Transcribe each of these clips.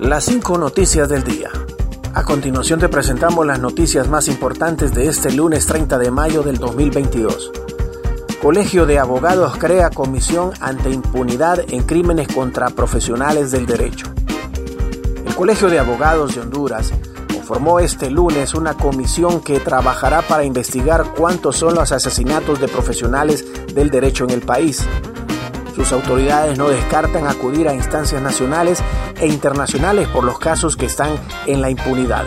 Las cinco noticias del día. A continuación te presentamos las noticias más importantes de este lunes 30 de mayo del 2022. Colegio de Abogados crea comisión ante impunidad en crímenes contra profesionales del derecho. El Colegio de Abogados de Honduras formó este lunes una comisión que trabajará para investigar cuántos son los asesinatos de profesionales del derecho en el país. Sus autoridades no descartan acudir a instancias nacionales e internacionales por los casos que están en la impunidad.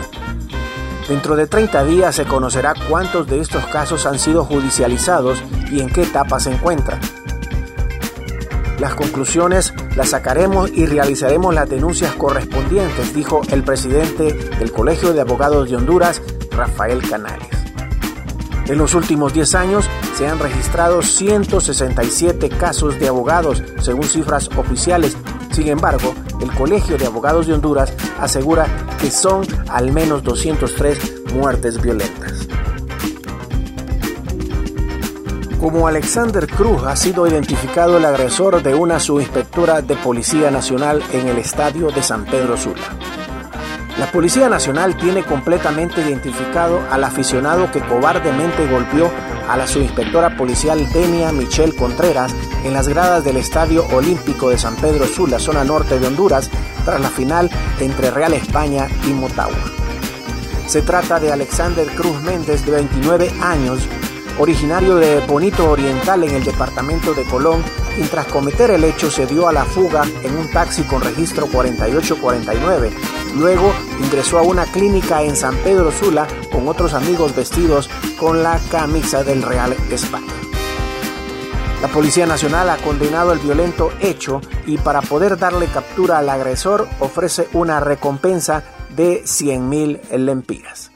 Dentro de 30 días se conocerá cuántos de estos casos han sido judicializados y en qué etapa se encuentran. Las conclusiones las sacaremos y realizaremos las denuncias correspondientes, dijo el presidente del Colegio de Abogados de Honduras, Rafael Canales. En los últimos 10 años se han registrado 167 casos de abogados, según cifras oficiales. Sin embargo, el Colegio de Abogados de Honduras asegura que son al menos 203 muertes violentas. Como Alexander Cruz ha sido identificado el agresor de una subinspectora de Policía Nacional en el estadio de San Pedro Sula. La Policía Nacional tiene completamente identificado al aficionado que cobardemente golpeó a la subinspectora policial Denia Michelle Contreras en las gradas del Estadio Olímpico de San Pedro Sula, zona norte de Honduras, tras la final entre Real España y Motagua. Se trata de Alexander Cruz Méndez, de 29 años, originario de Bonito Oriental en el departamento de Colón, quien tras cometer el hecho se dio a la fuga en un taxi con registro 4849. Luego ingresó a una clínica en San Pedro Sula con otros amigos vestidos con la camisa del Real España. La Policía Nacional ha condenado el violento hecho y para poder darle captura al agresor ofrece una recompensa de 100 mil lempiras.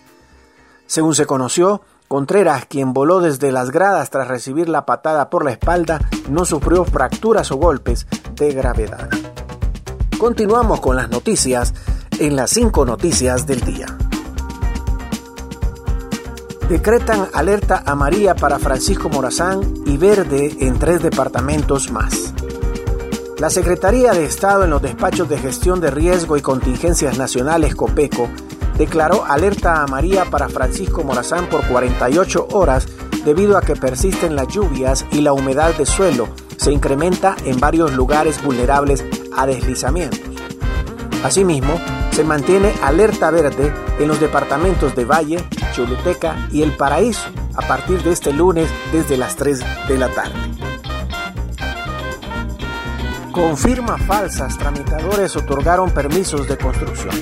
Según se conoció, Contreras, quien voló desde las gradas tras recibir la patada por la espalda, no sufrió fracturas o golpes de gravedad. Continuamos con las noticias en las cinco noticias del día. Decretan alerta amarilla para Francisco Morazán y verde en tres departamentos más. La Secretaría de Estado en los despachos de gestión de riesgo y contingencias nacionales COPECO declaró alerta amarilla para Francisco Morazán por 48 horas debido a que persisten las lluvias y la humedad de suelo se incrementa en varios lugares vulnerables a deslizamientos. Asimismo, se mantiene alerta verde en los departamentos de Valle, Choluteca y El Paraíso a partir de este lunes desde las 3 de la tarde. Confirma falsas, tramitadores otorgaron permisos de construcción.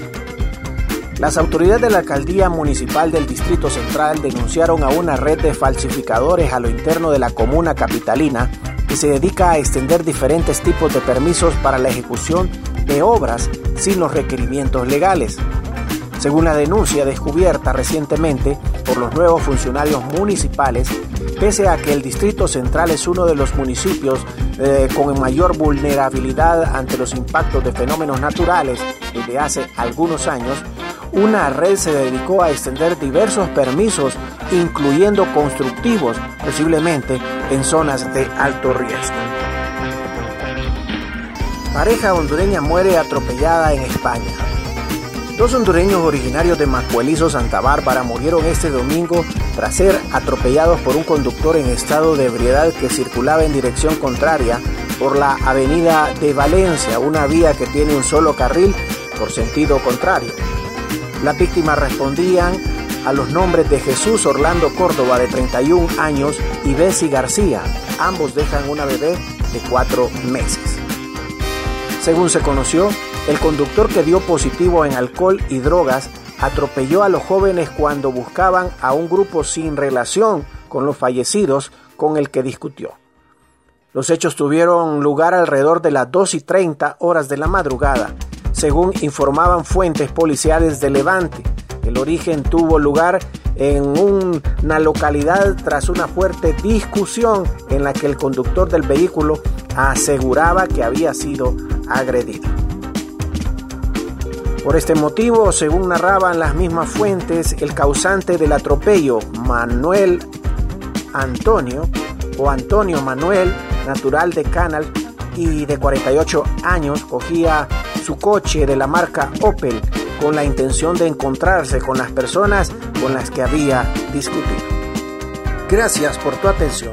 Las autoridades de la alcaldía municipal del Distrito Central denunciaron a una red de falsificadores a lo interno de la comuna capitalina que se dedica a extender diferentes tipos de permisos para la ejecución de obras sin los requerimientos legales. Según la denuncia descubierta recientemente por los nuevos funcionarios municipales, pese a que el Distrito Central es uno de los municipios eh, con mayor vulnerabilidad ante los impactos de fenómenos naturales desde hace algunos años, una red se dedicó a extender diversos permisos, incluyendo constructivos, posiblemente en zonas de alto riesgo. Pareja hondureña muere atropellada en España. Dos hondureños originarios de Macuelizo, Santa Bárbara, murieron este domingo tras ser atropellados por un conductor en estado de ebriedad que circulaba en dirección contraria por la avenida de Valencia, una vía que tiene un solo carril por sentido contrario. Las víctimas respondían a los nombres de Jesús Orlando Córdoba de 31 años y Bessie García. Ambos dejan una bebé de cuatro meses. Según se conoció, el conductor que dio positivo en alcohol y drogas atropelló a los jóvenes cuando buscaban a un grupo sin relación con los fallecidos con el que discutió. Los hechos tuvieron lugar alrededor de las 2 y 30 horas de la madrugada según informaban fuentes policiales de Levante. El origen tuvo lugar en una localidad tras una fuerte discusión en la que el conductor del vehículo aseguraba que había sido agredido. Por este motivo, según narraban las mismas fuentes, el causante del atropello, Manuel Antonio, o Antonio Manuel, natural de Canal y de 48 años, cogía su coche de la marca Opel con la intención de encontrarse con las personas con las que había discutido. Gracias por tu atención.